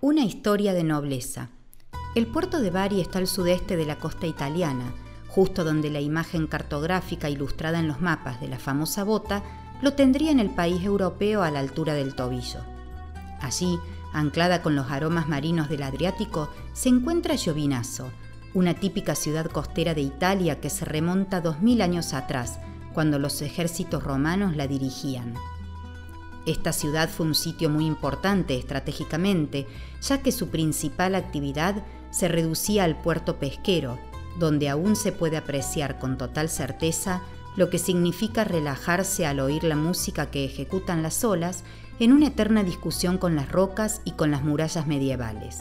Una historia de nobleza. El puerto de Bari está al sudeste de la costa italiana, justo donde la imagen cartográfica ilustrada en los mapas de la famosa bota lo tendría en el país europeo a la altura del tobillo. Allí, anclada con los aromas marinos del Adriático, se encuentra Giovinazzo, una típica ciudad costera de Italia que se remonta dos mil años atrás, cuando los ejércitos romanos la dirigían. Esta ciudad fue un sitio muy importante estratégicamente, ya que su principal actividad se reducía al puerto pesquero, donde aún se puede apreciar con total certeza lo que significa relajarse al oír la música que ejecutan las olas en una eterna discusión con las rocas y con las murallas medievales.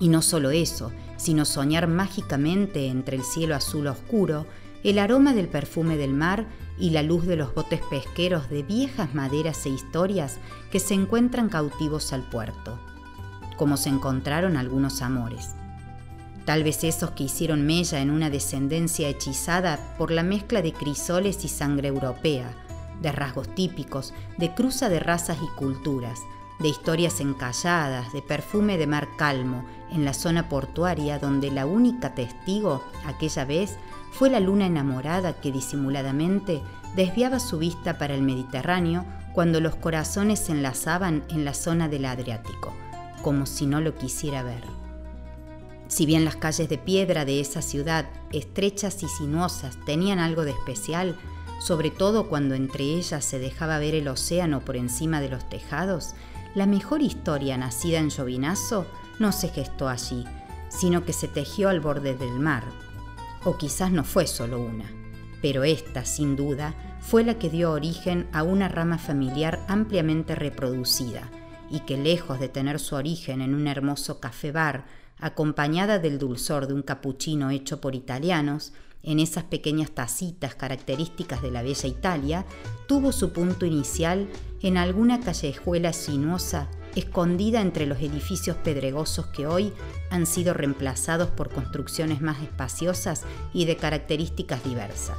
Y no solo eso, sino soñar mágicamente entre el cielo azul oscuro, el aroma del perfume del mar y la luz de los botes pesqueros de viejas maderas e historias que se encuentran cautivos al puerto, como se encontraron algunos amores. Tal vez esos que hicieron mella en una descendencia hechizada por la mezcla de crisoles y sangre europea, de rasgos típicos, de cruza de razas y culturas, de historias encalladas, de perfume de mar calmo, en la zona portuaria donde la única testigo aquella vez fue la luna enamorada que disimuladamente desviaba su vista para el Mediterráneo cuando los corazones se enlazaban en la zona del Adriático, como si no lo quisiera ver. Si bien las calles de piedra de esa ciudad, estrechas y sinuosas, tenían algo de especial, sobre todo cuando entre ellas se dejaba ver el océano por encima de los tejados, la mejor historia nacida en Llovinazo no se gestó allí, sino que se tejió al borde del mar. O quizás no fue solo una, pero esta, sin duda, fue la que dio origen a una rama familiar ampliamente reproducida y que lejos de tener su origen en un hermoso café bar acompañada del dulzor de un capuchino hecho por italianos, en esas pequeñas tacitas características de la bella Italia, tuvo su punto inicial en alguna callejuela sinuosa escondida entre los edificios pedregosos que hoy han sido reemplazados por construcciones más espaciosas y de características diversas.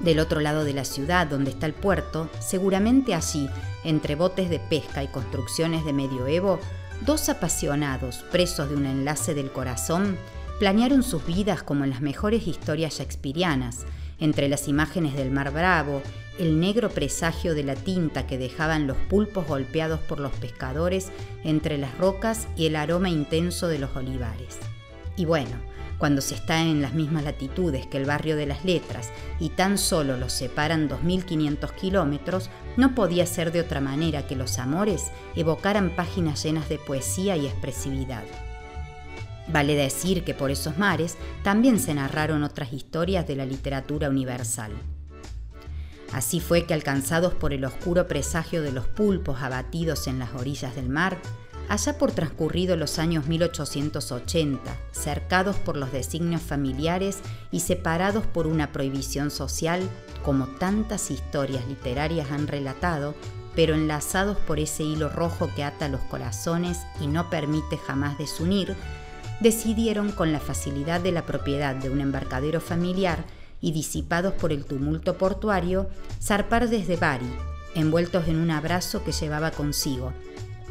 Del otro lado de la ciudad, donde está el puerto, seguramente allí, entre botes de pesca y construcciones de medioevo, dos apasionados, presos de un enlace del corazón, planearon sus vidas como en las mejores historias shakespearianas, entre las imágenes del mar bravo, el negro presagio de la tinta que dejaban los pulpos golpeados por los pescadores entre las rocas y el aroma intenso de los olivares. Y bueno, cuando se está en las mismas latitudes que el barrio de las letras y tan solo los separan 2.500 kilómetros, no podía ser de otra manera que los amores evocaran páginas llenas de poesía y expresividad. Vale decir que por esos mares también se narraron otras historias de la literatura universal. Así fue que alcanzados por el oscuro presagio de los pulpos abatidos en las orillas del mar, allá por transcurrido los años 1880, cercados por los designios familiares y separados por una prohibición social, como tantas historias literarias han relatado, pero enlazados por ese hilo rojo que ata los corazones y no permite jamás desunir, decidieron con la facilidad de la propiedad de un embarcadero familiar y disipados por el tumulto portuario, zarpar desde Bari, envueltos en un abrazo que llevaba consigo,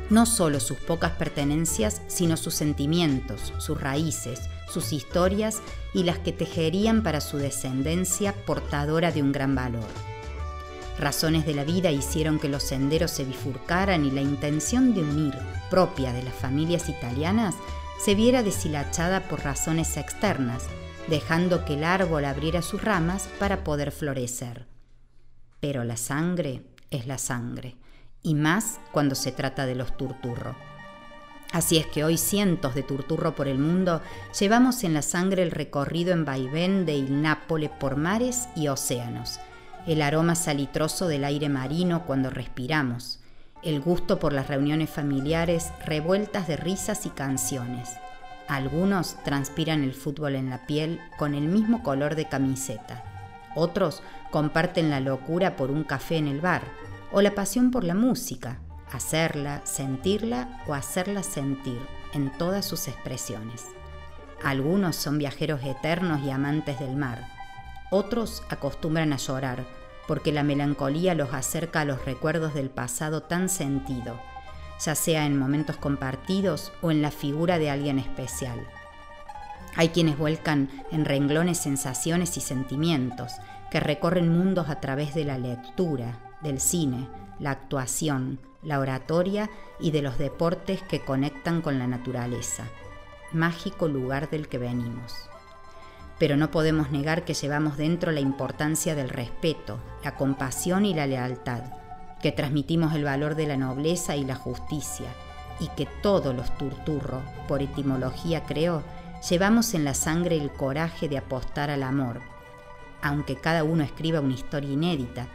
no solo sus pocas pertenencias, sino sus sentimientos, sus raíces, sus historias y las que tejerían para su descendencia portadora de un gran valor. Razones de la vida hicieron que los senderos se bifurcaran y la intención de unir, propia de las familias italianas, se viera deshilachada por razones externas, dejando que el árbol abriera sus ramas para poder florecer. Pero la sangre es la sangre, y más cuando se trata de los turturro. Así es que hoy cientos de turturro por el mundo llevamos en la sangre el recorrido en vaivén de Il Nápole por mares y océanos, el aroma salitroso del aire marino cuando respiramos, el gusto por las reuniones familiares revueltas de risas y canciones. Algunos transpiran el fútbol en la piel con el mismo color de camiseta. Otros comparten la locura por un café en el bar o la pasión por la música, hacerla, sentirla o hacerla sentir en todas sus expresiones. Algunos son viajeros eternos y amantes del mar. Otros acostumbran a llorar porque la melancolía los acerca a los recuerdos del pasado tan sentido, ya sea en momentos compartidos o en la figura de alguien especial. Hay quienes vuelcan en renglones sensaciones y sentimientos, que recorren mundos a través de la lectura, del cine, la actuación, la oratoria y de los deportes que conectan con la naturaleza, mágico lugar del que venimos. Pero no podemos negar que llevamos dentro la importancia del respeto, la compasión y la lealtad, que transmitimos el valor de la nobleza y la justicia, y que todos los turturros, por etimología creo, llevamos en la sangre el coraje de apostar al amor, aunque cada uno escriba una historia inédita,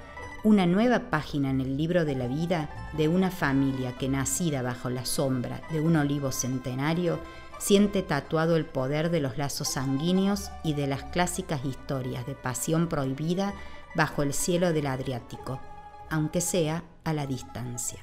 una nueva página en el libro de la vida de una familia que nacida bajo la sombra de un olivo centenario, siente tatuado el poder de los lazos sanguíneos y de las clásicas historias de pasión prohibida bajo el cielo del Adriático, aunque sea a la distancia.